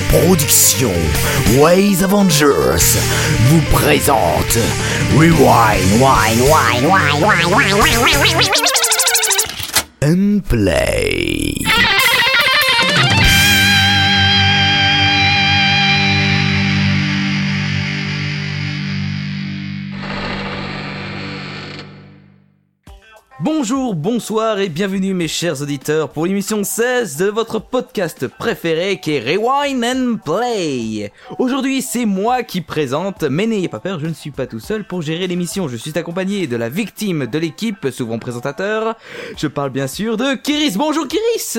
Production Ways Avengers vous présente Rewind, Wine, Wine, Wine, Wine, Wine, Wine, Wine, Wine, and Play. Bonjour, bonsoir et bienvenue mes chers auditeurs pour l'émission 16 de votre podcast préféré qui est Rewind and Play. Aujourd'hui c'est moi qui présente, mais n'ayez pas peur, je ne suis pas tout seul pour gérer l'émission. Je suis accompagné de la victime de l'équipe, souvent présentateur. Je parle bien sûr de Kiris. Bonjour Kiris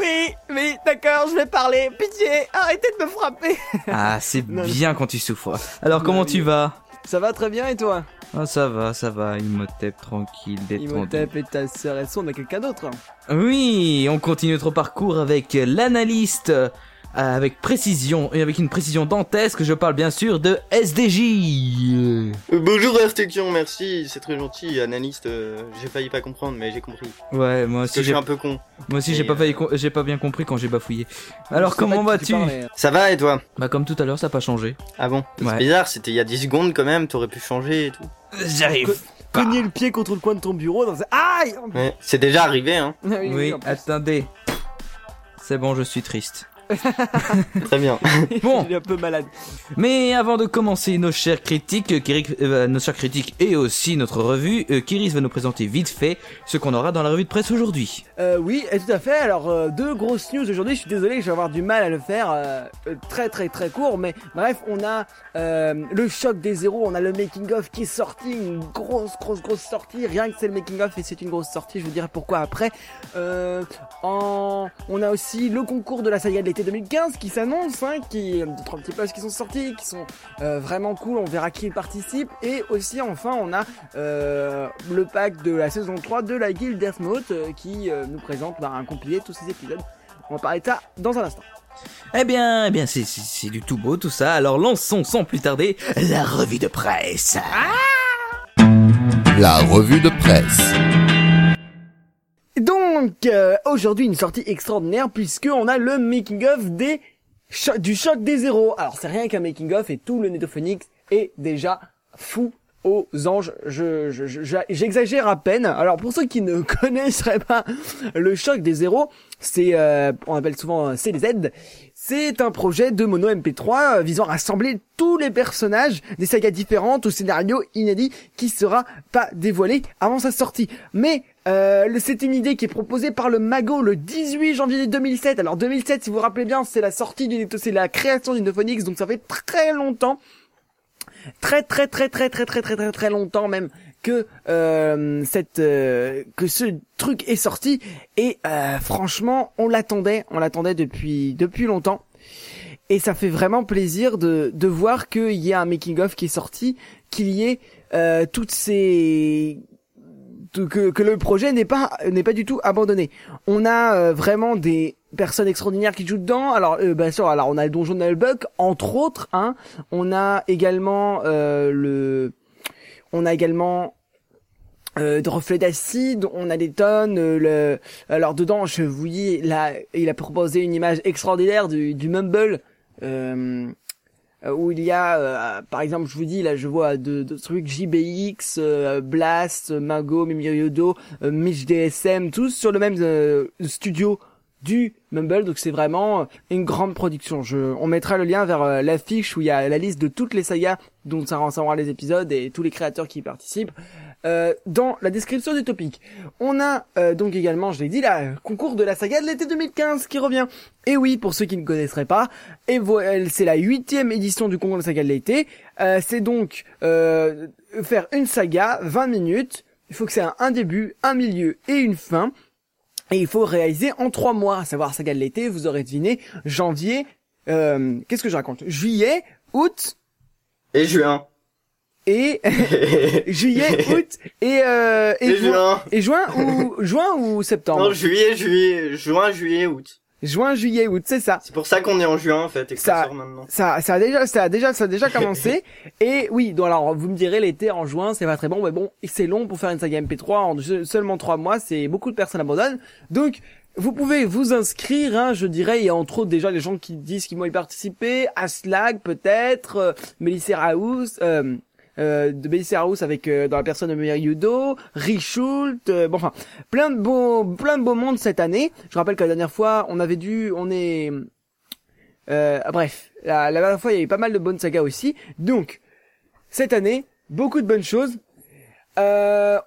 Oui, oui, d'accord, je vais parler. Pitié, arrêtez de me frapper. Ah c'est bien quand tu souffres. Alors comment tu vas? Ça va très bien et toi? Ah ça va, ça va, Imhotep tranquille, détendu. Imhotep et ta sœur, elles sont, on a quelqu'un d'autre. Oui, on continue notre parcours avec l'analyste avec précision et avec une précision dantesque. Je parle bien sûr de SDJ. Euh, bonjour Restriction, merci, c'est très gentil, analyste, euh, j'ai failli pas comprendre mais j'ai compris. Ouais, moi Parce que aussi je j'ai suis un peu con. moi aussi j'ai Et, pas euh, failli com- j'ai pas bien compris quand j'ai bafouillé. Alors Je comment vas-tu? parlais. Ça va et toi? Bah comme tout à l'heure, ça a pas changé. Ah bon? Ouais. C'est bizarre, c'était il y a 10 secondes quand même, t'aurais pu changer et tout. J'arrive. Cogner le pied contre le coin de ton bureau dans un... Aïe Ouais, c'est déjà arrivé hein. Oui, attendez. C'est bon, je suis triste. Très bien. Bon, Il est un peu malade. mais avant de commencer nos chers critiques, euh, Kirik- euh, nos chers critiques et aussi notre revue, euh, Kiris va nous présenter vite fait ce qu'on aura dans la revue de presse aujourd'hui. Euh, oui, et tout à fait. Alors, euh, deux grosses news aujourd'hui. Je suis désolé, je vais avoir du mal à le faire euh, très très très court. Mais bref, on a euh, le choc des zéros. On a le making of qui est sorti, une grosse grosse grosse sortie. Rien que c'est le making of et c'est une grosse sortie. Je vous dirai pourquoi après. Euh, en... On a aussi le concours de la saga de l'été 2015 qui s'annonce, hein, qui deux, trois petits posts qui sont sortis, qui sont euh, vraiment cool. On verra qui y participe. Et aussi enfin, on a euh, le pack de la saison 3 de la guilde Death Note euh, qui euh, nous présente bah, un compilé de tous ces épisodes. On va parler de ça dans un instant. Eh bien, eh bien, c'est, c'est, c'est du tout beau tout ça. Alors lançons sans plus tarder la revue de presse. La revue de presse. Donc euh, aujourd'hui une sortie extraordinaire puisque on a le making of des du choc des zéros. Alors c'est rien qu'un making of et tout le Netophonix est déjà fou aux anges. Je, je, je- j'exagère à peine. Alors pour ceux qui ne connaisseraient pas le choc des zéros, c'est euh, on appelle souvent CDZ. C'est un projet de mono MP3 euh, visant à rassembler tous les personnages des sagas différentes au scénario inédit qui sera pas dévoilé avant sa sortie. Mais euh, c'est une idée qui est proposée par le Mago le 18 janvier 2007. Alors 2007, si vous vous rappelez bien, c'est la sortie du, c'est la création du Nephonix, donc ça fait très longtemps, très très très très très très très très très longtemps même que euh, euh, que ce truc est sorti. Et franchement on l'attendait. On l'attendait depuis depuis longtemps. Et ça fait vraiment plaisir de de voir qu'il y a un making of qui est sorti qu'il y ait toutes ces que, que le projet n'est pas n'est pas du tout abandonné. On a euh, vraiment des personnes extraordinaires qui jouent dedans. Alors euh, bien sûr, alors on a le donjon de Nullbuck entre autres. Hein. On a également euh, le on a également euh, de reflets d'acide, on a des tonnes. euh, le... Alors dedans, je vous dis, là, il a proposé une image extraordinaire du, du Mumble. Euh, où il y a, euh, par exemple, je vous dis, là, je vois de, trucs JBX, euh, Blast, Mago, Mimiriodo, euh, Mitch DSM, tous sur le même euh, studio du Mumble, donc c'est vraiment une grande production. Je, on mettra le lien vers euh, l'affiche où il y a la liste de toutes les sagas dont ça ressemblera les épisodes et tous les créateurs qui y participent euh, dans la description du topic. On a euh, donc également, je l'ai dit, la concours de la saga de l'été 2015 qui revient. Et oui, pour ceux qui ne connaisseraient pas, et c'est la huitième édition du concours de la saga de l'été. Euh, c'est donc euh, faire une saga, 20 minutes. Il faut que c'est un, un début, un milieu et une fin. Et il faut réaliser en trois mois, à savoir saga de l'été, vous aurez deviné, janvier, euh, qu'est-ce que je raconte? Juillet, août Et juin. Et juillet, août et euh, et, Et juin. juin. Et juin ou juin ou septembre Non, juillet, juillet, juin, juillet, août. Juin, juillet, août, c'est ça. C'est pour ça qu'on est en juin en fait et que ça, Ça- sort maintenant. Ça, ça a déjà, ça a déjà, ça a déjà commencé. et oui, donc alors vous me direz l'été en juin, c'est pas très bon, mais bon, c'est long pour faire une saga MP3 en se- seulement trois mois, c'est beaucoup de personnes abandonnent. Donc vous pouvez vous inscrire, hein, je dirais, il y a entre autres déjà les gens qui disent qu'ils vont y participer, Aslag peut-être, euh, Melissa House, euh, euh, de Melissa House avec euh, dans la personne de Mary Yudo, Richult, euh, bon enfin, plein de beaux, plein de beaux mondes cette année. Je rappelle que la dernière fois, on avait dû, on est, euh, bref, la, la dernière fois il y avait pas mal de bonnes sagas aussi, donc cette année, beaucoup de bonnes choses. Euh,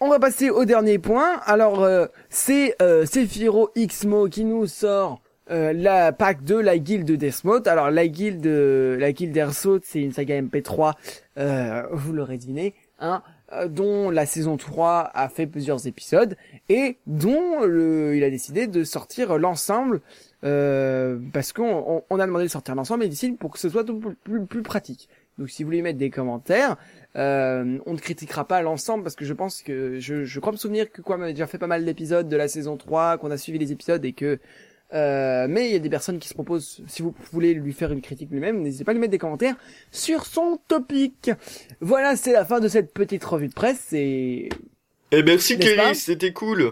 on va passer au dernier point. Alors, c'est euh, Sephiroth Xmo qui nous sort euh, la pack de la guilde de Deathmode. Alors, la guilde, la guilde c'est une saga MP3, euh, vous l'aurez deviné, hein, euh, dont la saison 3 a fait plusieurs épisodes et dont le, il a décidé de sortir l'ensemble euh, parce qu'on on, a demandé de sortir l'ensemble et d'ici pour que ce soit plus, plus, pratique. Donc, si vous voulez mettre des commentaires, on ne critiquera pas l'ensemble parce que je pense que je, je crois me souvenir que quoi, on avait déjà fait pas mal d'épisodes de la saison 3, qu'on a suivi les épisodes et que euh, mais il y a des personnes qui se proposent, si vous voulez lui faire une critique lui-même, n'hésitez pas à lui mettre des commentaires sur son topic. Voilà, c'est la fin de cette petite revue de presse et Eh merci Kéris, c'était cool.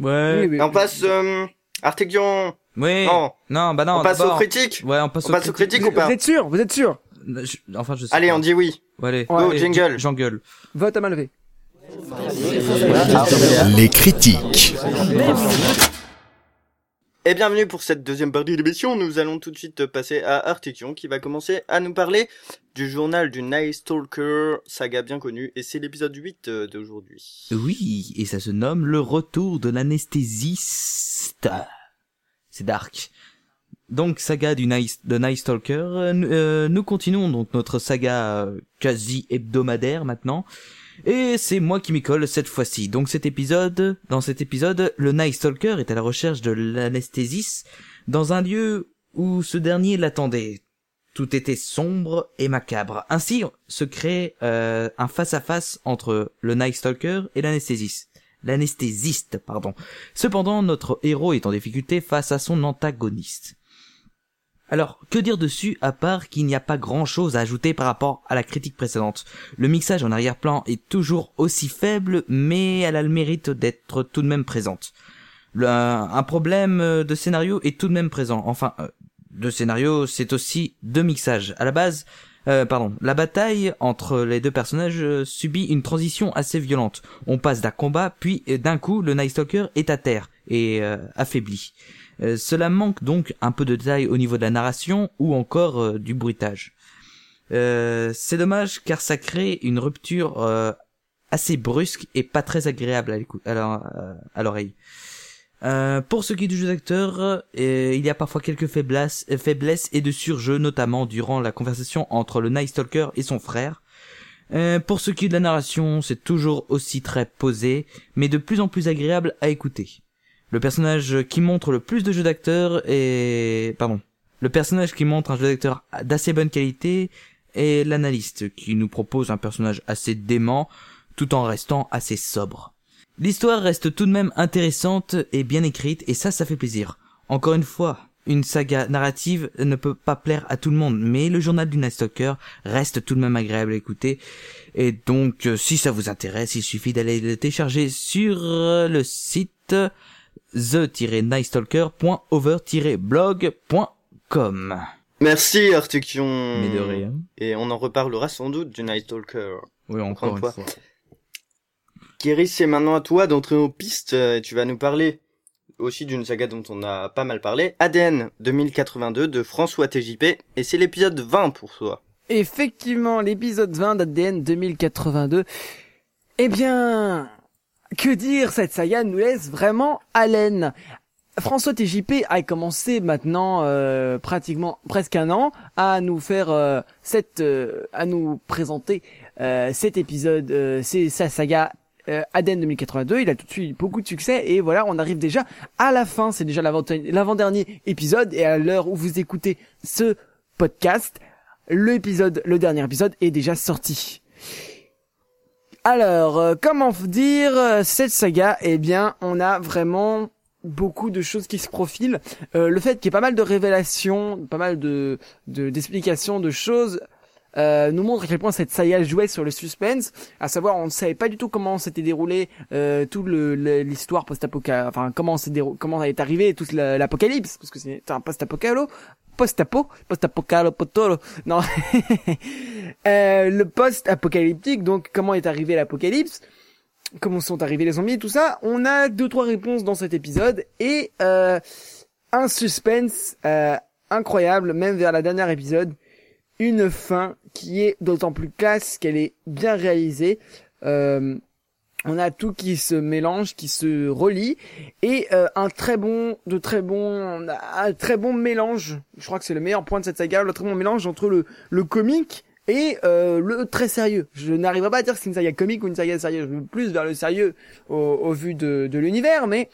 Ouais. Oui, oui. On passe euh, Artekion. Oui. Non, Non, bah non. on passe aux critiques. Ouais, on passe On aux passe aux critiques. ou pas vous êtes sûr Vous êtes sûr Je- Enfin, je sais. Allez, pas. on dit oui. Ouais, allez. Go, Allez, jingle. J'engueule. Vote à main levée. Les critiques. Et bienvenue pour cette deuxième partie de l'émission. Nous allons tout de suite passer à Artekion qui va commencer à nous parler du journal du Night Stalker, saga bien connue, et c'est l'épisode 8 euh, d'aujourd'hui. Oui, et ça se nomme le retour de l'anesthésiste. C'est dark. Donc saga du Night, de Stalker, euh, nous- euh, nous continuons donc notre saga quasi hebdomadaire maintenant. Et c'est moi qui m'y colle cette fois-ci. Donc cet épisode, dans cet épisode, le Night Stalker est à la recherche de l'anesthésiste dans un lieu où ce dernier l'attendait. Tout était sombre et macabre. Ainsi se crée euh, un face-à-face entre le Night Stalker et l'anesthésiste. L'anesthésiste, pardon. Cependant, notre héros est en difficulté face à son antagoniste. Alors, que dire dessus à part qu'il n'y a pas grand chose à ajouter par rapport à la critique précédente? Le mixage en arrière-plan est toujours aussi faible, mais elle a le mérite d'être tout de même présente. Un problème euh, de scénario est tout de même présent. Enfin, euh, de scénario, c'est aussi de mixage. À la base, euh, pardon, la bataille entre les deux personnages euh, subit une transition assez violente. On passe d'un combat, puis d'un coup, le Night Stalker est à terre et affaibli. Euh, cela manque donc un peu de détails au niveau de la narration ou encore euh, du bruitage. Euh, c'est dommage car ça crée une rupture assez brusque et pas très agréable à l'oreille. Pour ce qui est du jeu d'acteur, il y a parfois quelques faiblesses, et de surjeu, notamment durant la conversation entre le Night Stalker et son frère. Euh, pour ce qui est de la narration, c'est toujours aussi très posé, mais de plus en plus agréable à écouter. Le personnage qui montre le plus de jeu d'acteur est... Pardon. Le personnage qui montre un jeu d'acteur d'assez bonne qualité est l'analyste, qui nous propose un personnage assez dément, tout en restant assez sobre. L'histoire reste tout de même intéressante et bien écrite, et ça, ça fait plaisir. Encore une fois, une saga narrative ne peut pas plaire à tout le monde, mais le journal du Night Stalker reste tout de même agréable à écouter. Et donc, euh, si ça vous intéresse, il suffit d'aller le télécharger sur euh, le site the-nightstalker.over-blog.com. Merci Artekion. Mais de rien. Et on en reparlera sans doute du Night Stalker. Oui, encore une fois. fois. Kéris, c'est maintenant à toi d'entrer aux pistes euh, et tu vas nous parler aussi d'une saga dont on a pas mal parlé, ADN 2082 de François TJP, et c'est l'épisode 20 pour toi. Effectivement, l'épisode 20 d'ADN 2082. Eh bien, que dire, cette saga nous laisse vraiment haleine. François TJP a commencé maintenant euh, pratiquement presque un an à nous faire euh, cette euh, à nous présenter euh, cet épisode euh, c'est sa saga euh, Aden 2082 il a tout de suite beaucoup de succès et voilà on arrive déjà à la fin. C'est déjà l'avant- l'avant-dernier épisode et à l'heure où vous écoutez ce podcast l'épisode le dernier épisode est déjà sorti alors, euh, comment dire euh, cette saga Eh bien, on a vraiment beaucoup de choses qui se profilent. Euh, le fait qu'il y ait pas mal de révélations, pas mal de de- d'explications, de, choses, nous montre à quel point cette saga jouait sur le suspense, à savoir on ne savait pas du tout comment s'était déroulé euh, toute l'histoire post-apocalypse, enfin comment c'est comment est arrivé toute la- l'apocalypse, parce que c'est un post-apocalypse, post-apo, post-apocalypse, non, Euh, le post-apocalyptique, donc comment est arrivé l'apocalypse, comment sont arrivés les zombies, tout ça, on a deux trois réponses dans cet épisode et euh, un suspense euh, incroyable, même vers la dernière épisode, une fin qui est d'autant plus classe qu'elle est bien réalisée. Euh, on a tout qui se mélange, qui se relie, et euh, un très bon, de très bon, un très bon mélange. Je crois que c'est le meilleur point de cette saga, le très bon mélange entre le le comique et euh, le très sérieux. Je n'arriverai pas à dire que c'est une saga comique ou une saga sérieuse. Je veux plus vers le sérieux au, au vu de, de l'univers, mais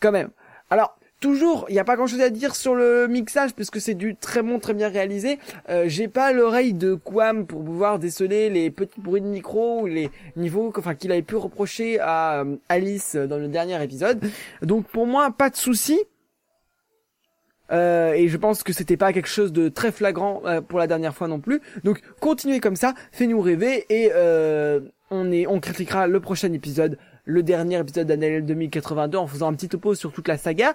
quand même. Alors, toujours, il n'y a pas grand-chose à dire sur le mixage, puisque c'est du très bon, très bien réalisé. Euh, J'ai pas l'oreille de Quam pour pouvoir déceler les petits bruits de micro ou les niveaux qu'il avait pu reprocher à euh, Alice dans le dernier épisode. Donc pour moi, pas de souci. Euh, et je pense que c'était pas quelque chose de très flagrant pour la dernière fois non plus. Donc continuez comme ça, fais-nous rêver et on est, on critiquera le prochain épisode, le dernier épisode d'Annel 2082 en faisant un petit topo sur toute la saga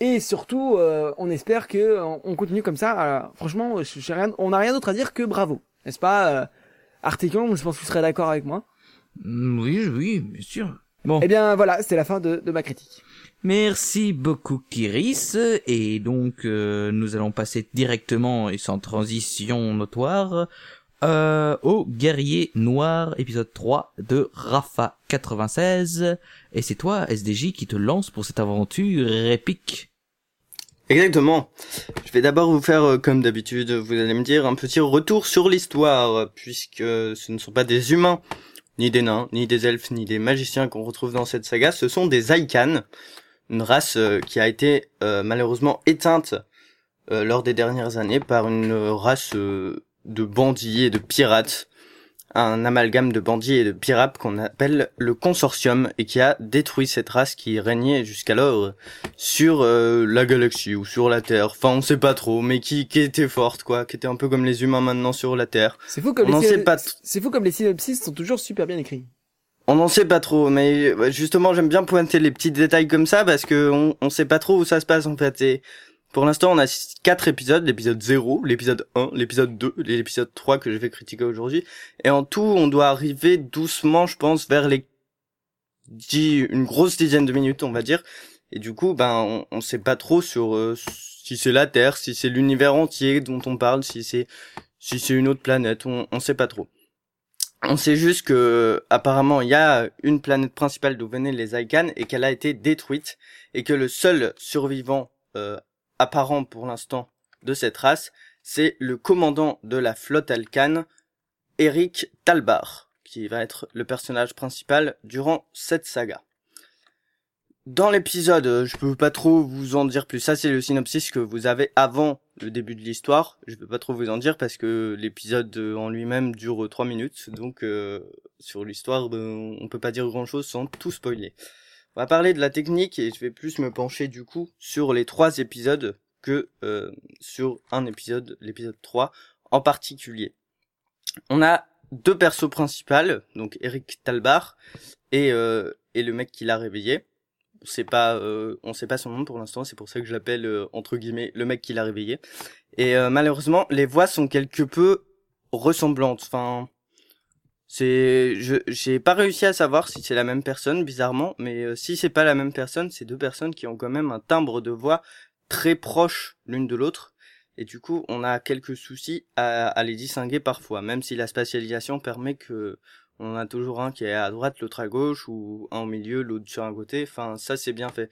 et surtout euh, on espère que euh, on continue comme ça. Alors, franchement, je- j'ai rien, on n'a rien d'autre à dire que bravo, n'est-ce pas euh, Articulon, je pense que tu serais d'accord avec moi. Mm, Oui, oui, bien sûr. Bon. Eh bien voilà, c'était la fin de, de ma critique. Merci beaucoup Kiris et donc euh, nous allons passer directement et sans transition notoire euh, au guerrier noir épisode 3 de Rafa 96 et c'est toi SDJ qui te lance pour cette aventure épique. Exactement. Je vais d'abord vous faire, euh, comme d'habitude, vous allez me dire, un petit retour sur l'histoire, puisque ce ne sont pas des humains, ni des nains, ni des elfes, ni des magiciens qu'on retrouve dans cette saga, ce sont des Aïkans, une race euh, qui a été euh, malheureusement éteinte euh, lors des dernières années par une euh, race euh, de bandits et de pirates, un amalgame de bandits et de pirates qu'on appelle le consortium et qui a détruit cette race qui régnait jusqu'alors sur euh, la galaxie ou sur la Terre. Enfin, on sait pas trop, mais qui, qui était forte, quoi, qui était un peu comme les humains maintenant sur la Terre. C'est fou comme On les sait pas c'est fou comme les synopsis sont toujours super bien écrits. On n'en sait pas trop, mais justement, j'aime bien pointer les petits détails comme ça parce que on, on sait pas trop où ça se passe en fait. Et pour l'instant, on a quatre épisodes, l'épisode 0, l'épisode 1, l'épisode 2 et l'épisode 3 que je vais critiquer aujourd'hui. Et en tout, on doit arriver doucement, je pense, vers les dix, une grosse dizaine de minutes, on va dire. Et du coup, ben, on, on sait pas trop sur euh, si c'est la Terre, si c'est l'univers entier dont on parle, si c'est si c'est une autre planète, on, on sait pas trop. On sait juste que apparemment il y a une planète principale d'où venaient les Aïkans et qu'elle a été détruite et que le seul survivant euh, apparent pour l'instant de cette race, c'est le commandant de la flotte Alcan, Eric Talbar, qui va être le personnage principal durant cette saga. Dans l'épisode, euh, je peux pas trop vous en dire plus. Ça, c'est le synopsis que vous avez avant le début de l'histoire. Je peux pas trop vous en dire parce que l'épisode euh, en lui-même dure 3 minutes. Donc, euh, sur l'histoire, ben, on peut pas dire grand-chose sans tout spoiler. On va parler de la technique et je vais plus me pencher du coup sur les trois épisodes que euh, sur un épisode, l'épisode 3 en particulier. On a deux persos principaux, donc Eric Talbar et, euh, et le mec qui l'a réveillé. On pas, euh, on sait pas son nom pour l'instant, c'est pour ça que je l'appelle euh, entre guillemets le mec qui l'a réveillé. Et malheureusement, les voix sont quelque peu ressemblantes. Enfin, c'est, je, j'ai pas réussi à savoir si c'est la même personne, bizarrement, mais euh, si c'est pas la même personne, c'est deux personnes qui ont quand même un timbre de voix très proche l'une de l'autre. Et du coup, on a quelques soucis à, à les distinguer parfois, même si la spatialisation permet que on a toujours un qui est à droite, l'autre à gauche, ou un au milieu, l'autre sur un côté. Enfin, ça c'est bien fait.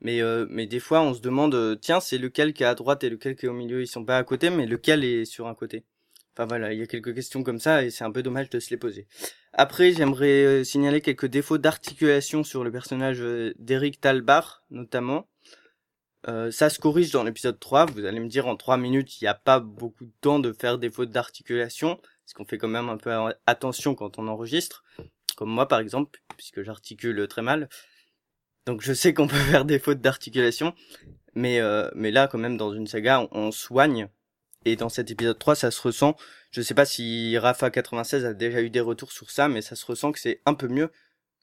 Mais euh, mais des fois, on se demande, euh, tiens, c'est lequel qui est à droite et lequel qui est au milieu. Ils sont pas à côté, mais lequel est sur un côté. Enfin voilà, il y a quelques questions comme ça et c'est un peu dommage de se les poser. Après, j'aimerais euh, signaler quelques défauts d'articulation sur le personnage euh, d'Eric Talbar, notamment. Euh, ça se corrige dans l'épisode 3. Vous allez me dire en 3 minutes, il n'y a pas beaucoup de temps de faire des fautes d'articulation, parce qu'on fait quand même un peu attention quand on enregistre, comme moi par exemple, puisque j'articule très mal. Donc je sais qu'on peut faire des fautes d'articulation, mais mais là quand même dans une saga, on soigne et dans cet épisode 3, ça se ressent. Je sais pas si Rafa 96 a déjà eu des retours sur ça, mais ça se ressent que c'est un peu mieux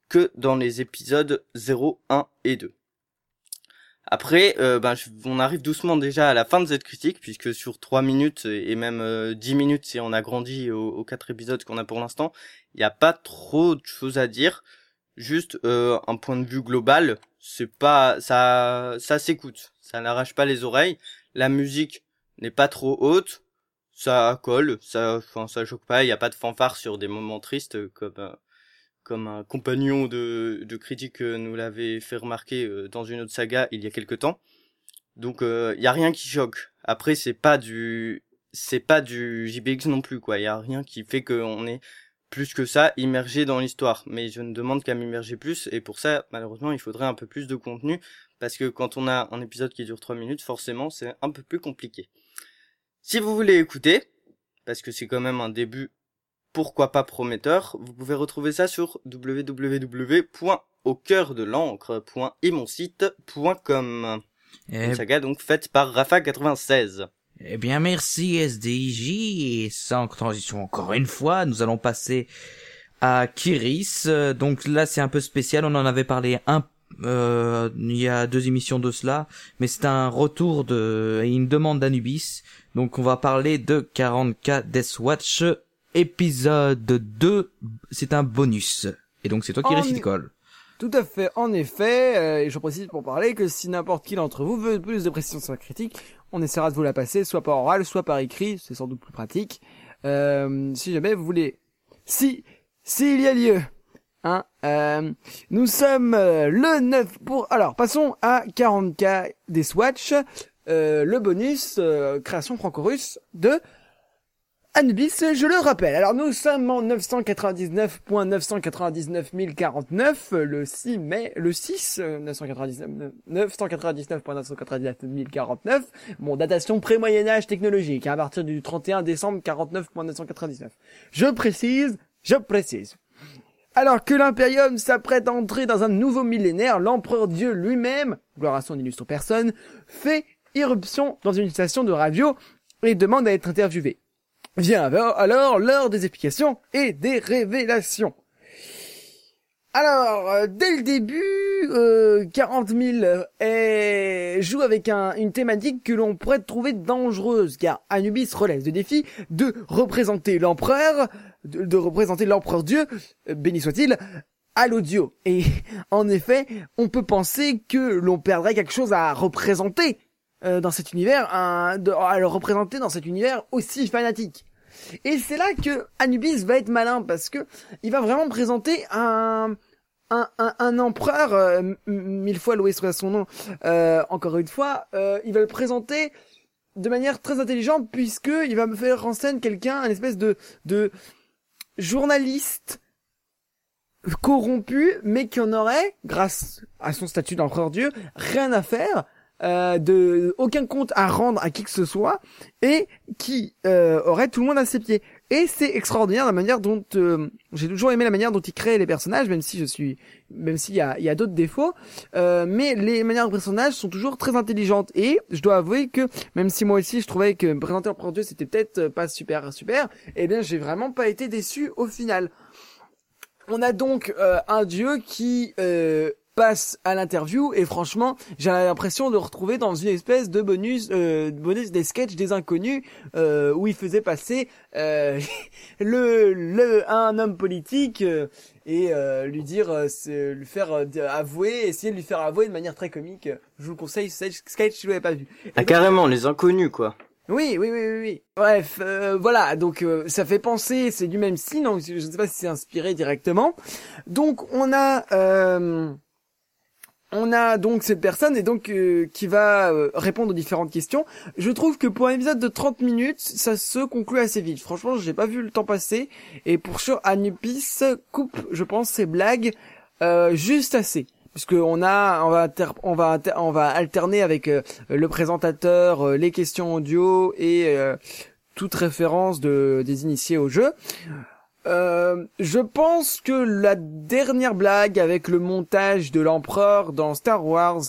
que dans les épisodes 0, 1 et 2. Après, euh, ben, on arrive doucement déjà à la fin de cette critique, puisque sur 3 minutes et même euh, 10 minutes si on a grandi aux, aux 4 épisodes qu'on a pour l'instant, il n'y a pas trop de choses à dire. Juste euh, un point de vue global, c'est pas ça ça s'écoute, ça n'arrache pas les oreilles. La musique n'est pas trop haute, ça colle, ça enfin ça choque pas, il y a pas de fanfare sur des moments tristes comme euh, comme un compagnon de, de critique euh, nous l'avait fait remarquer euh, dans une autre saga il y a quelque temps. Donc il y a rien qui choque. Après c'est pas du c'est pas du JBX non plus quoi, il y a rien qui fait qu'on est plus que ça immergé dans l'histoire, mais je ne demande qu'à m'immerger plus et pour ça malheureusement il faudrait un peu plus de contenu parce que quand on a un épisode qui dure 3 minutes, forcément c'est un peu plus compliqué. Si vous voulez écouter, parce que c'est quand même un début pourquoi pas prometteur, vous pouvez retrouver ça sur www.aucoeurdelancre.imoncite.com. Eh, Une saga donc faite par Rafa96. eh bien, merci SDJ. Et sans transition encore une fois, nous allons passer à Kiris. Euh, Donc là, c'est un peu spécial. On en avait parlé un euh, il y a deux émissions de cela, mais c'est un retour de et une demande d'Anubis. Donc on va parler de 40K Death Watch épisode 2. C'est un bonus. Et donc c'est toi qui mais- Cole. Tout à fait. En effet, euh, et je précise pour parler que si n'importe qui d'entre vous veut plus de précision sur la critique, on essaiera de vous la passer soit par oral, soit par écrit. C'est sans doute plus pratique. Euh, si jamais vous voulez. Si, s'il y a lieu. Hein, euh, nous sommes le 9 pour... Alors, passons à 40K des Swatch. Euh, le bonus euh, création franco-russe de Anubis, je le rappelle. Alors nous sommes en 999.999 euh, le 6 mai, le 6 euh, 999 999.999 Bon, datation pré-Moyen Âge technologique, hein, à partir du 31 décembre 49.999. Je précise, je précise. Alors que l'Imperium s'apprête à entrer dans un nouveau millénaire, l'empereur Dieu lui-même, gloire à son illustre personne, fait irruption dans une station de radio et demande à être interviewé. Vient alors, l'heure des explications et des révélations. Alors, euh, dès le début, euh, 40 000 est- joue avec un- une thématique que l'on pourrait trouver dangereuse, car Anubis relève le défi de représenter l'empereur, de, de représenter l'empereur Dieu, euh, béni soit-il, à l'audio. Et en effet, on peut penser que l'on perdrait quelque chose à représenter euh, dans cet univers, un, de- à le représenter dans cet univers aussi fanatique. Et c'est là que Anubis va être malin parce que il va vraiment présenter un un, un, un empereur euh, mille fois loué soit son nom. euh, encore une fois, euh, il va le présenter de manière très intelligente puisque il va me faire en scène quelqu'un, un espèce de de journaliste corrompu, mais qui en aurait, grâce à son statut d'empereur dieu, rien à faire, euh, de aucun compte à rendre à qui que ce soit, et qui euh, aurait tout le monde à ses pieds. Et c'est extraordinaire la manière dont euh, j'ai toujours aimé la manière dont il crée les personnages, même si je suis, même s'il y a, y a d'autres défauts, mais les manières de personnages sont toujours très intelligentes. Et je dois avouer que même si moi aussi je trouvais que présenter l'empereur Dieu c'était peut-être pas super super, eh bien j'ai vraiment pas été déçu au final. On a donc un dieu qui passe à l'interview et franchement j'ai l'impression de retrouver dans une espèce de bonus euh, bonus des sketchs des inconnus euh, où il faisait passer euh, le, le un homme politique euh, et euh, lui dire euh, lui faire avouer essayer de lui faire avouer de manière très comique je vous le conseille ce sketch si vous l'avez pas vu Ah carrément, les inconnus quoi. oui, oui, oui, oui, oui. Bref, euh, voilà, donc euh, ça fait penser, c'est du même style, donc je ne sais pas si c'est inspiré directement. Donc on a, euh, on a donc cette personne et donc euh, qui va euh, répondre aux différentes questions. Je trouve que pour un épisode de 30 minutes, ça se conclut assez vite. Franchement, j'ai pas vu le temps passer et pour sure, Anubis coupe, je pense, ses blagues euh, juste assez. Puisque on a, on va, on va, on va alterner avec le présentateur, les questions audio et toute référence de des initiés au jeu. Euh, je pense que la dernière blague avec le montage de l'empereur dans Star Wars,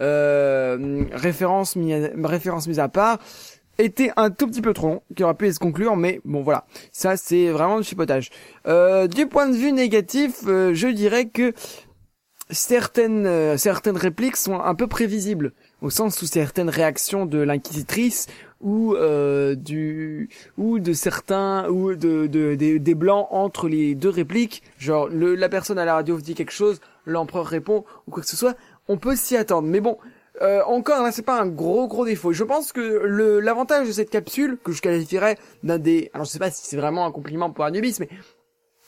euh, référence, mise à part, été un tout petit peu trop long, qui aurait pu se conclure, mais bon voilà, ça c'est vraiment du chipotage. Euh, du point de vue négatif, euh, je dirais que certaines euh, certaines répliques sont un peu prévisibles, au sens où certaines réactions de l'inquisitrice ou euh, du ou de certains ou de, de des, blancs entre les deux répliques, genre le, la personne à la radio dit quelque chose, l'empereur répond ou quoi que ce soit, on peut s'y attendre. Mais bon, euh, encore là, c'est pas un gros gros défaut. Je pense que le l'avantage de cette capsule que je qualifierais d'un des, alors je sais pas si c'est vraiment un compliment pour Anubis, mais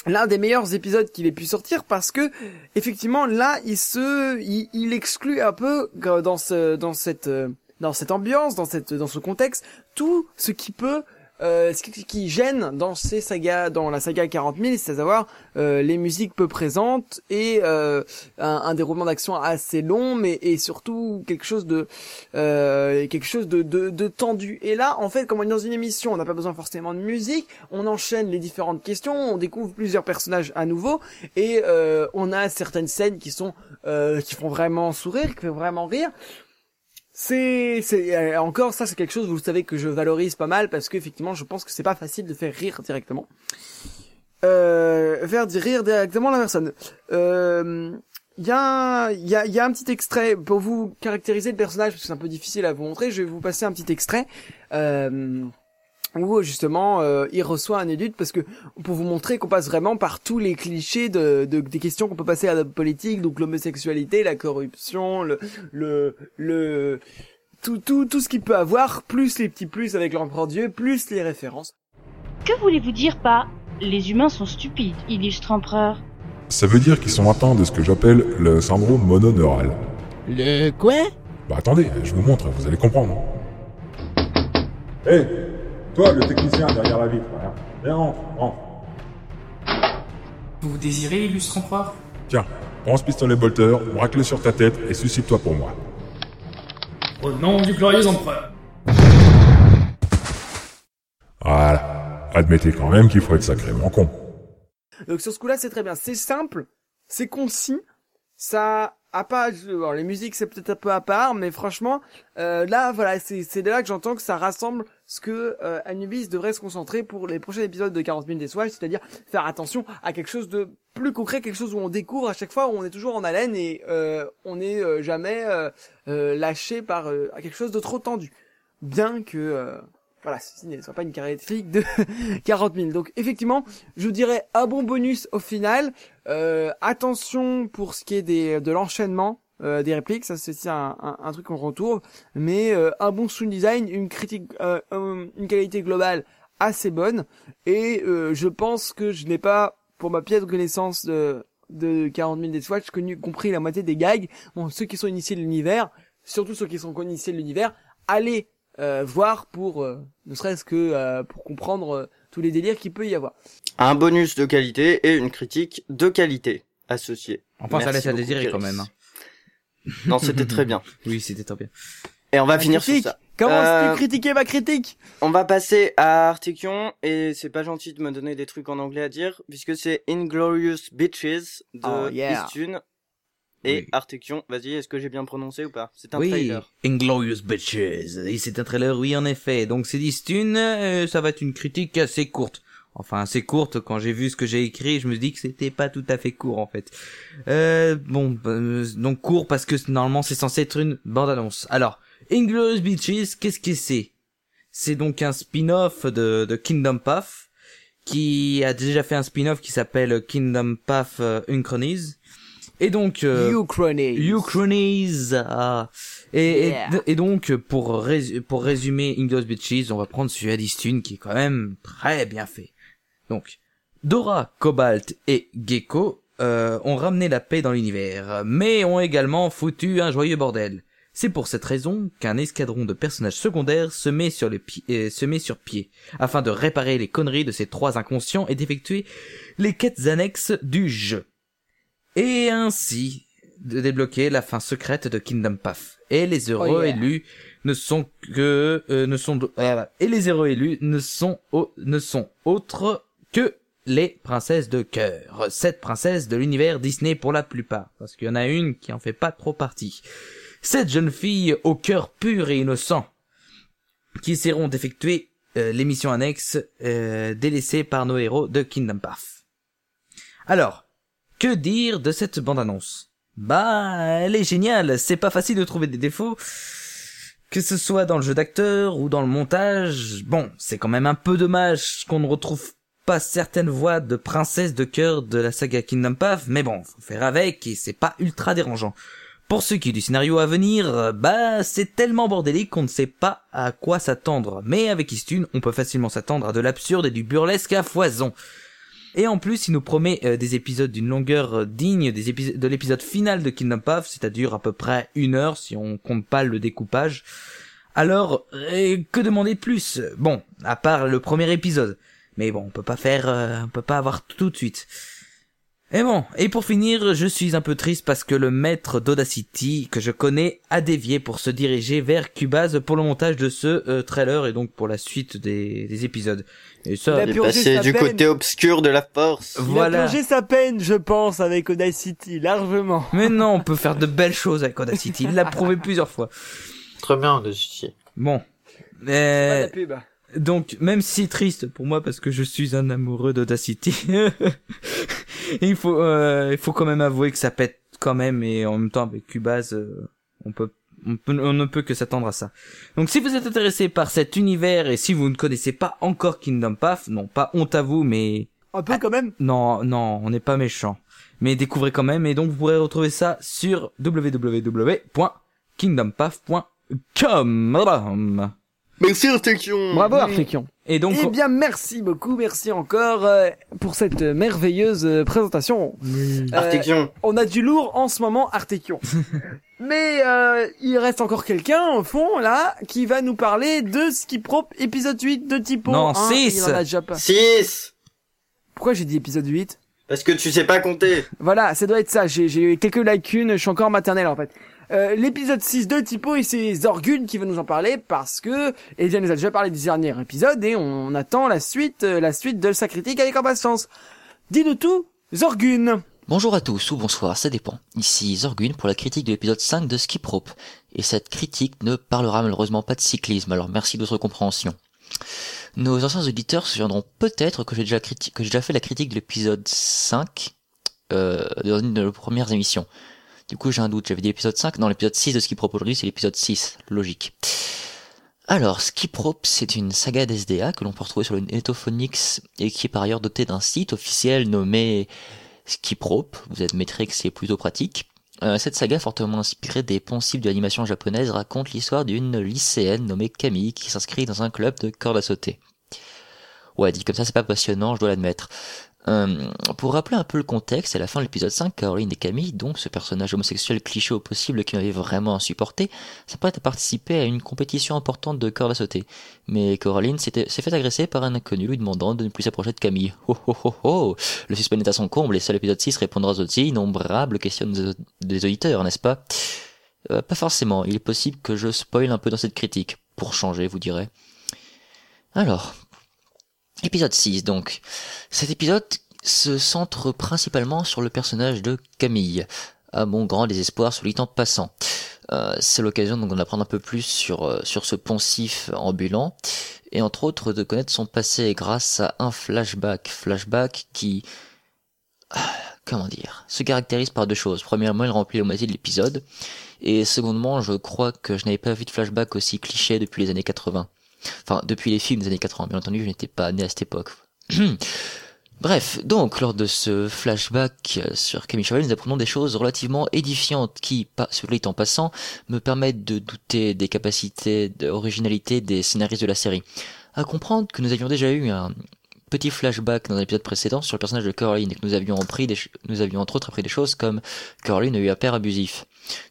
l'un des meilleurs épisodes qu'il ait pu sortir parce que effectivement là il se il, exclut un peu euh, dans ce dans cette euh, dans cette ambiance dans cette dans ce contexte tout ce qui peut euh, ce qui, gêne dans ces sagas, dans la saga 40 000, c'est à savoir euh, les musiques peu présentes et euh, un, déroulement d'action assez long, mais et surtout quelque chose de euh, quelque chose de, de, de tendu. Et là, en fait, comme on est dans une émission, on n'a pas besoin forcément de musique, on enchaîne les différentes questions, on découvre plusieurs personnages à nouveau et on a certaines scènes qui sont qui font vraiment sourire, qui font vraiment rire. C'est, c'est euh, encore ça, c'est quelque chose vous savez que je valorise pas mal parce qu'effectivement, je pense que c'est pas facile de faire rire directement. Euh, faire rire directement la personne. Euh, il y a, y a, y a un petit extrait pour vous caractériser le personnage parce que c'est un peu difficile à vous montrer. Je vais vous passer un petit extrait. Euh, où justement euh, il reçoit un élude parce que pour vous montrer qu'on passe vraiment par tous les clichés de, de des questions qu'on peut passer à la politique donc l'homosexualité la corruption le le le tout tout tout ce qu'il peut avoir plus les petits plus avec l'empereur Dieu plus les références Que voulez-vous dire par les humains sont stupides, illustre empereur? Ça veut dire qu'ils sont atteints de ce que j'appelle le syndrome mononeural. Le quoi? Bah attendez, je vous montre, vous allez comprendre. Hé Toi, le technicien derrière la vitre, hein. viens, rentre, rentre. Vous désirez, illustre empereur Tiens, prends ce pistolet bolter, braque-le sur ta tête et suscite-toi pour moi. Au nom du glorieux empereur. Voilà. Admettez quand même qu'il faut être sacrément con. donc sur ce coup-là c'est très bien c'est simple c'est concis ça a pas alors, les musiques c'est peut-être un peu à part mais franchement euh, là voilà c'est c'est là que j'entends que ça rassemble ce que euh, Anubis devrait se concentrer pour les prochains épisodes de 40 000 des Swatch, c'est-à-dire faire attention à quelque chose de plus concret, quelque chose où on découvre à chaque fois, où on est toujours en haleine et euh, on n'est euh, jamais lâché par à quelque chose de trop tendu. Bien que voilà, ceci ne pas une caractéristique de 40 000. Donc effectivement, je dirais un bon bonus au final. Euh, attention pour ce qui est de l'enchaînement euh, des répliques, ça c'est un, un, truc qu'on retrouve. Mais euh, un bon sound design, une qualité globale assez bonne. Et je pense que je n'ai pas, pour ma piètre connaissance de, de 40 000 des Swatch, connu, compris la moitié des gags. Bon, ceux qui sont initiés de l'univers, surtout ceux qui sont initiés de l'univers, allez euh, voir pour, euh, ne serait-ce que euh, pour comprendre euh, tous les délires qu'il peut y avoir. Un bonus de qualité et une critique de qualité associée. Enfin, ça Merci laisse à désirer quand même. hein. Non, c'était très bien. Oui, c'était très bien. Et on va La finir sur critique. ça. Comment Euh, tu critiquer ma critique? On va passer à Artikion et c'est pas gentil de me donner des trucs en anglais à dire puisque c'est Inglorious Bitches de Oh, yeah. Eastune. Et Oui. Vas-y, est-ce que j'ai bien prononcé ou pas? C'est un oui, trailer. Inglorious Bitches. Et c'est un trailer, oui, en effet. Donc c'est Distune, euh, ça va être une critique assez courte. Enfin, assez courte, quand j'ai vu ce que j'ai écrit, je me dis que c'était pas tout à fait court, en fait. Euh, bon, euh, donc court parce que normalement c'est censé être une bande-annonce. Alors, Inglorious Bitches, qu'est-ce que c'est? C'est donc un spin-off de, de Kingdom Path, qui a déjà fait un spin-off qui s'appelle Kingdom Path euh, Unchronies. Et donc... euh, Uchronies. Uchronies. ah. Et, et- Yeah. et, donc, pour, rés- pour résumer Inglos Bitches, on va prendre celui à Distune qui est quand même très bien fait. Donc, Dora, Cobalt et Gecko euh, ont ramené la paix dans l'univers, mais ont également foutu un joyeux bordel. C'est pour cette raison qu'un escadron de personnages secondaires se met sur, pi- euh, se met sur pied, afin de réparer les conneries de ces trois inconscients et d'effectuer les quêtes annexes du jeu et ainsi de débloquer la fin secrète de Kingdom Path. Et les héros Oh yeah. élus ne sont que euh, ne sont euh, et les héros élus ne sont au- ne sont autres que les princesses de cœur, sept princesses de l'univers Disney pour la plupart, parce qu'il y en a une qui en fait pas trop partie. Cette jeune fille au cœur pur et innocent qui essaieront d'effectuer euh, les missions annexes euh, délaissées par nos héros de Kingdom Path. Alors, que dire de cette bande-annonce? Bah, elle est géniale, c'est pas facile de trouver des défauts. Que ce soit dans le jeu d'acteur ou dans le montage, bon, c'est quand même un peu dommage qu'on ne retrouve pas certaines voix de princesse de cœur de la saga Kingdom Path, mais bon, faut faire avec et c'est pas ultra dérangeant. Pour ce qui est du scénario à venir, bah c'est tellement bordélique qu'on ne sait pas à quoi s'attendre. Mais avec Istune, on peut facilement s'attendre à de l'absurde et du burlesque à foison. Et en plus, il nous promet euh, des épisodes d'une longueur euh, digne de l'épisode final de Kingdom Path, c'est-à-dire à peu près une heure si on compte pas le découpage. Alors, euh, que demander de plus? Bon, à part le premier épisode. Mais bon, on peut pas faire, on peut pas avoir tout de suite. Et bon, et pour finir, je suis un peu triste parce que le maître d'Audacity, que je connais, a dévié pour se diriger vers Cubase pour le montage de ce euh, trailer et donc pour la suite des, des épisodes. Et ça, Il a Il est purgé passé sa du peine. côté obscur de la force. Il voilà. a plongé sa peine, je pense, avec Audacity, largement. Mais non, on peut faire de belles choses avec Audacity. Il l'a prouvé plusieurs fois. Très bien, chier. Bon. Pas Euh, la pub. donc, même si triste pour moi parce que je suis un amoureux d'Audacity, il faut, euh, il faut quand même avouer que ça pète quand même et en même temps avec Cubase, euh, on peut, on peut, on ne peut que s'attendre à ça. Donc, si vous êtes intéressé par cet univers et si vous ne connaissez pas encore Kingdom Path, non pas honte à vous, mais Un peu quand même. non, non, on n'est pas méchant. Mais découvrez quand même, et donc vous pourrez retrouver ça sur www.kingdompath.com. Merci Artekion Bravo Oui. Artekion. Et donc, Eh bien, merci beaucoup, merci encore euh, pour cette euh, merveilleuse euh, présentation. Euh, Artekion. on a du lourd en ce moment, Artekion. Mais euh, il reste encore quelqu'un au fond là qui va nous parler de Skiprop épisode 8 de Typo. Non, hein, six. Il en a déjà pas. 6 Pourquoi j'ai dit épisode 8 Parce que tu sais pas compter. Voilà, ça doit être ça. J'ai j'ai eu quelques lacunes, je suis encore maternelle en fait. Euh, L'épisode 6 de Typo et c'est Zorgun qui va nous en parler parce que Eliane nous a déjà parlé du dernier épisode et on attend la suite, euh, la suite de sa critique avec impatience. Dis-nous tout, Zorgun. Bonjour à tous ou bonsoir, ça dépend. Ici Zorgun pour la critique de l'épisode 5 de Skip Rope. Et cette critique ne parlera malheureusement pas de cyclisme, alors merci de votre compréhension. Nos anciens auditeurs se souviendront peut-être que j'ai déjà, criti- déjà fait la critique de l'épisode 5 euh, dans une de nos premières émissions. Du coup j'ai un doute, j'avais dit l'épisode 5, non l'épisode 6 de Rope aujourd'hui c'est l'épisode 6, logique. Alors, Skip Rope, c'est une saga d'SDA que l'on peut retrouver sur le Netophonix et qui est par ailleurs dotée d'un site officiel nommé Skiprope, vous êtes maîtrix, c'est plutôt pratique. Euh, cette saga, fortement inspirée des poncifs de l'animation japonaise, raconte l'histoire d'une lycéenne nommée Camille qui s'inscrit dans un club de corde à sauter. Ouais, dit comme ça, c'est pas passionnant, je dois l'admettre. Euh, pour rappeler un peu le contexte, à la fin de l'épisode 5, Caroline et Camille, donc ce personnage homosexuel cliché au possible qui m'avait vraiment insupporté, s'apprêtent à participer à une compétition importante de corde à sauter. Mais s'était- s'est fait agresser par un inconnu lui demandant de ne plus s'approcher de Camille. Oh oh oh oh Le suspense est à son comble et seul l'épisode 6 répondra aux aussi innombrables questions des, des auditeurs, n'est-ce pas? Euh, Pas forcément, il est possible que je spoil un peu dans cette critique, pour changer, vous direz. Alors, épisode 6 donc. Cet épisode se centre principalement sur le personnage de Camille, à mon grand désespoir sur en passant. Euh, c'est l'occasion donc d'en apprendre un peu plus sur, euh, sur ce poncif ambulant, et entre autres de connaître son passé grâce à un flashback. Flashback qui... Comment dire Se caractérise par deux choses. Premièrement, il remplit la moitié de l'épisode, et secondement, je crois que je n'avais pas vu de flashback aussi cliché depuis les années 80. Enfin, depuis les films des années 80, bien entendu, je n'étais pas né à cette époque. Bref, donc lors de ce flashback sur Camille Chavel, nous apprenons des choses relativement édifiantes qui, sur en passant, me permettent de douter des capacités d'originalité des scénaristes de la série. À comprendre que nous avions déjà eu un petit flashback dans un épisode précédent sur le personnage de Caroline et que nous avions appris des, nous avions entre autres appris des choses comme Caroline a eu un père abusif.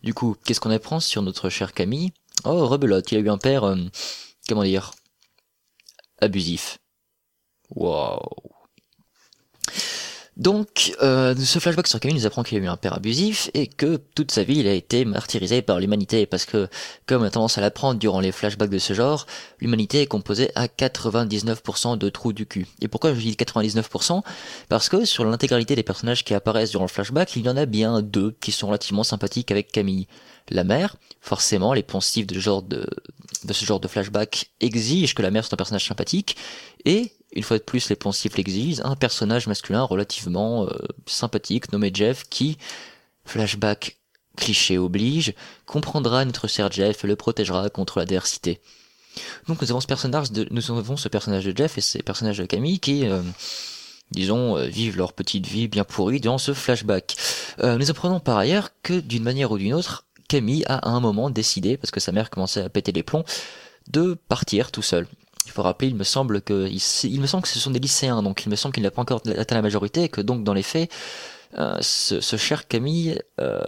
Du coup, qu'est-ce qu'on apprend sur notre chère Camille? Oh, rebelote, il a eu un père, euh, comment dire, abusif. Wow. Donc, euh, ce flashback sur Camille nous apprend qu'il a eu un père abusif et que toute sa vie il a été martyrisé par l'humanité parce que, comme on a tendance à l'apprendre durant les flashbacks de ce genre, l'humanité est composée à 99% de trous du cul. Et pourquoi je dis 99% Parce que sur l'intégralité des personnages qui apparaissent durant le flashback, il y en a bien deux qui sont relativement sympathiques avec Camille. La mère, forcément, les poncifs de, ce genre de flashback exigent que la mère soit un personnage sympathique, et une fois de plus, les poncifs l'exigent, un personnage masculin relativement euh, sympathique nommé Jeff qui, flashback cliché oblige, comprendra notre cher Jeff et le protégera contre l'adversité. Donc nous avons ce personnage de, nous avons ce personnage de Jeff et ces personnages de Camille qui, euh, disons, euh, vivent leur petite vie bien pourrie dans ce flashback. Nous apprenons par ailleurs que d'une manière ou d'une autre, Camille a à un moment décidé, parce que sa mère commençait à péter les plombs, de partir tout seul. Il faut rappeler, il me semble que il, me semble que ce sont des lycéens, donc il me semble qu'il n'a pas encore atteint la majorité, et que donc dans les faits, euh, ce, cher Camille euh,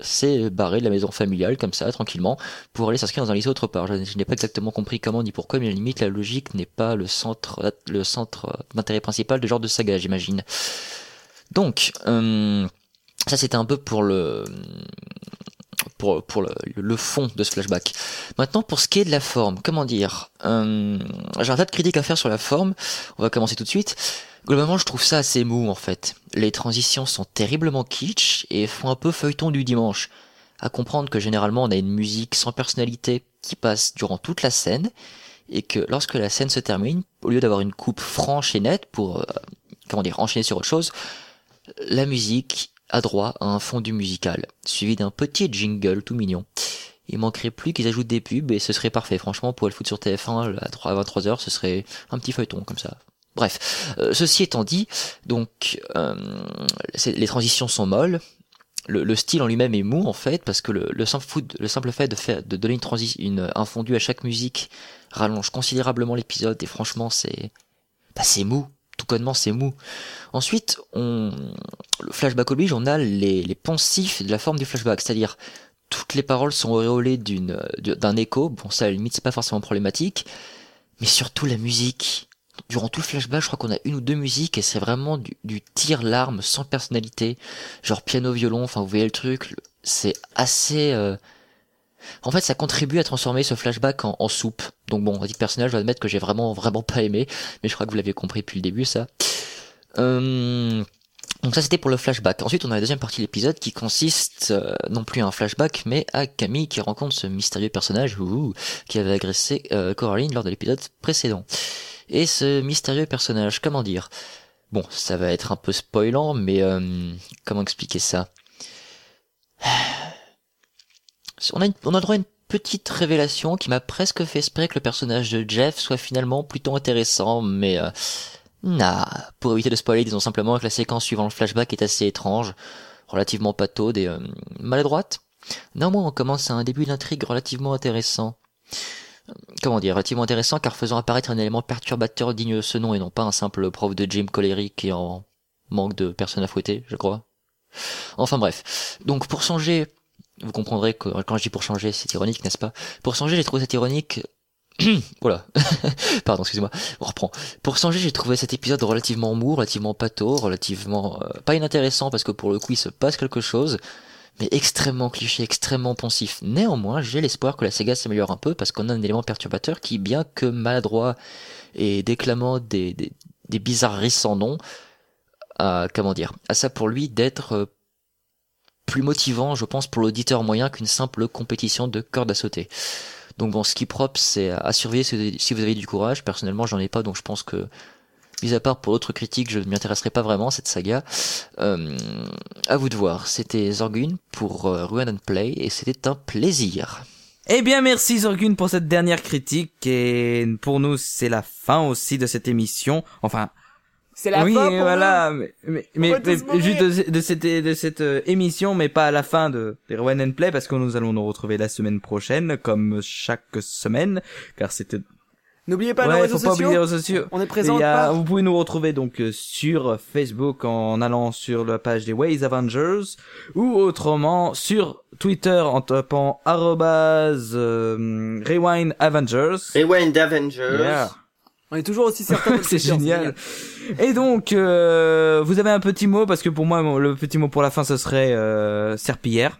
s'est barré de la maison familiale comme ça, tranquillement, pour aller s'inscrire dans un lycée autre part. Je, je n'ai pas exactement compris comment ni pourquoi, mais à la limite, la logique n'est pas le centre, le centre d'intérêt principal de genre de saga, j'imagine. Donc, euh, ça c'était un peu pour le pour, pour le, le, fond de ce flashback. Maintenant, pour ce qui est de la forme, comment dire euh, J'ai un tas de critiques à faire sur la forme. On va commencer tout de suite. Globalement, je trouve ça assez mou en fait. Les transitions sont terriblement kitsch et font un peu feuilleton du dimanche. À comprendre que généralement on a une musique sans personnalité qui passe durant toute la scène et que lorsque la scène se termine, au lieu d'avoir une coupe franche et nette pour euh, comment dire enchaîner sur autre chose, la musique a droit à un fondu musical suivi d'un petit jingle tout mignon. Il manquerait plus qu'ils ajoutent des pubs et ce serait parfait. Franchement, pour le foot sur TF1 à 23h, ce serait un petit feuilleton comme ça. Bref, euh, ceci étant dit, donc euh, les transitions sont molles. Le, le style en lui-même est mou en fait parce que le, le, simple, le simple fait de faire de donner une un fondu à chaque musique rallonge considérablement l'épisode et franchement c'est bah, c'est mou. Tout connement c'est mou. Ensuite, on le flashback oblige, on a les, les poncifs de la forme du flashback, c'est-à-dire toutes les paroles sont auréolées d'un écho. Bon ça à la limite c'est pas forcément problématique, mais surtout la musique durant tout le flashback, je crois qu'on a une ou deux musiques et c'est vraiment du, du tir-larme sans personnalité, genre piano-violon, enfin vous voyez le truc, c'est assez... Euh... En fait, ça contribue à transformer ce flashback en, soupe. Donc bon, on dit personnage, je dois admettre que j'ai vraiment, vraiment pas aimé, mais je crois que vous l'avez compris depuis le début, ça. Euh... Donc ça c'était pour le flashback. Ensuite on a la deuxième partie de l'épisode qui consiste euh, non plus à un flashback mais à Camille qui rencontre ce mystérieux personnage qui avait agressé euh, Coraline lors de l'épisode précédent. Et ce mystérieux personnage, comment dire? Bon, ça va être un peu spoilant, mais euh, comment expliquer ça? On a, droit à une petite révélation qui m'a presque fait espérer que le personnage de Jeff soit finalement plutôt intéressant, mais euh, nah, pour éviter de spoiler, disons simplement que la séquence suivant le flashback est assez étrange, relativement pataude et euh, maladroite. Néanmoins, on commence à un début d'intrigue relativement intéressant comment dire, relativement intéressant car faisant apparaître un élément perturbateur digne de ce nom et non pas un simple prof de gym colérique et manque de personnes à fouetter, je crois. Enfin bref. Donc pour changer, vous comprendrez que quand je dis pour changer, c'est ironique, n'est-ce pas? Pour changer, j'ai trouvé cette ironique voilà. Pardon, excusez-moi. On reprend. Pour changer, j'ai trouvé cet épisode relativement mou, relativement pâteau, relativement euh, pas inintéressant parce que pour le coup il se passe quelque chose, mais extrêmement cliché, extrêmement pensif. Néanmoins, j'ai l'espoir que la Sega s'améliore un peu parce qu'on a un élément perturbateur qui, bien que maladroit et déclamant des, des, des bizarreries sans nom, a, comment dire, a ça pour lui d'être euh, plus motivant, je pense, pour l'auditeur moyen qu'une simple compétition de corde à sauter. Donc bon, est propre, c'est à surveiller si vous avez du courage. Personnellement, j'en ai pas, donc je pense que mis à part pour d'autres critiques, je ne m'y intéresserai pas vraiment cette saga. Euh, à vous de voir. C'était Zorgun pour euh, Ruin and Play et c'était un plaisir. Eh bien, merci Zorgun pour cette dernière critique et pour nous, c'est la fin aussi de cette émission. Enfin, c'est la oui, fin pour voilà, mais, mais, mais, mais juste de, de, cette, de cette euh, émission, mais pas à la fin de, de Ruin and Play, parce que nous allons nous retrouver la semaine prochaine, comme chaque semaine, car c'était N'oubliez pas ouais, nos réseaux faut pas oublier les réseaux sociaux. On est présent. Il y a- vous pouvez nous retrouver donc euh, sur Facebook en allant sur la page des Ways Avengers ou autrement sur Twitter en tapant arrobase euh, Rewind Avengers. Rewind Avengers. Yeah. On est toujours aussi certain c'est génial. Et donc, euh, vous avez un petit mot parce que pour moi, le petit mot pour la fin, ce serait euh, serpillière.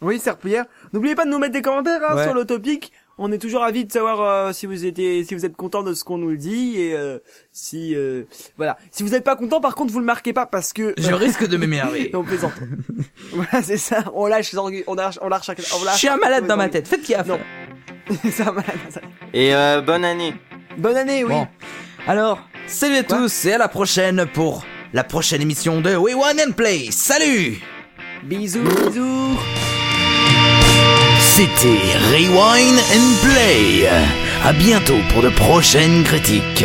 Oui, Serpillière. N'oubliez pas de nous mettre des commentaires hein, Ouais. sur le topic. On est toujours ravis de savoir euh, si vous étiez, si vous êtes content de ce qu'on nous dit et euh, si, euh, voilà. Si vous n'êtes pas content, par contre, vous le marquez pas parce que. Je risque de m'énerver. on plaisante. voilà, c'est ça. On lâche, on lâche, on lâche, on Je lâche suis un malade dans ma tête. Faites gaffe. Non. C'est malade. Et euh, bonne année. Bonne année, oui. Bon. Alors, salut à Quoi tous et à la prochaine pour la prochaine émission de We One and Play. Salut Bisous, bisous. C'était Rewind and Play. À bientôt pour de prochaines critiques.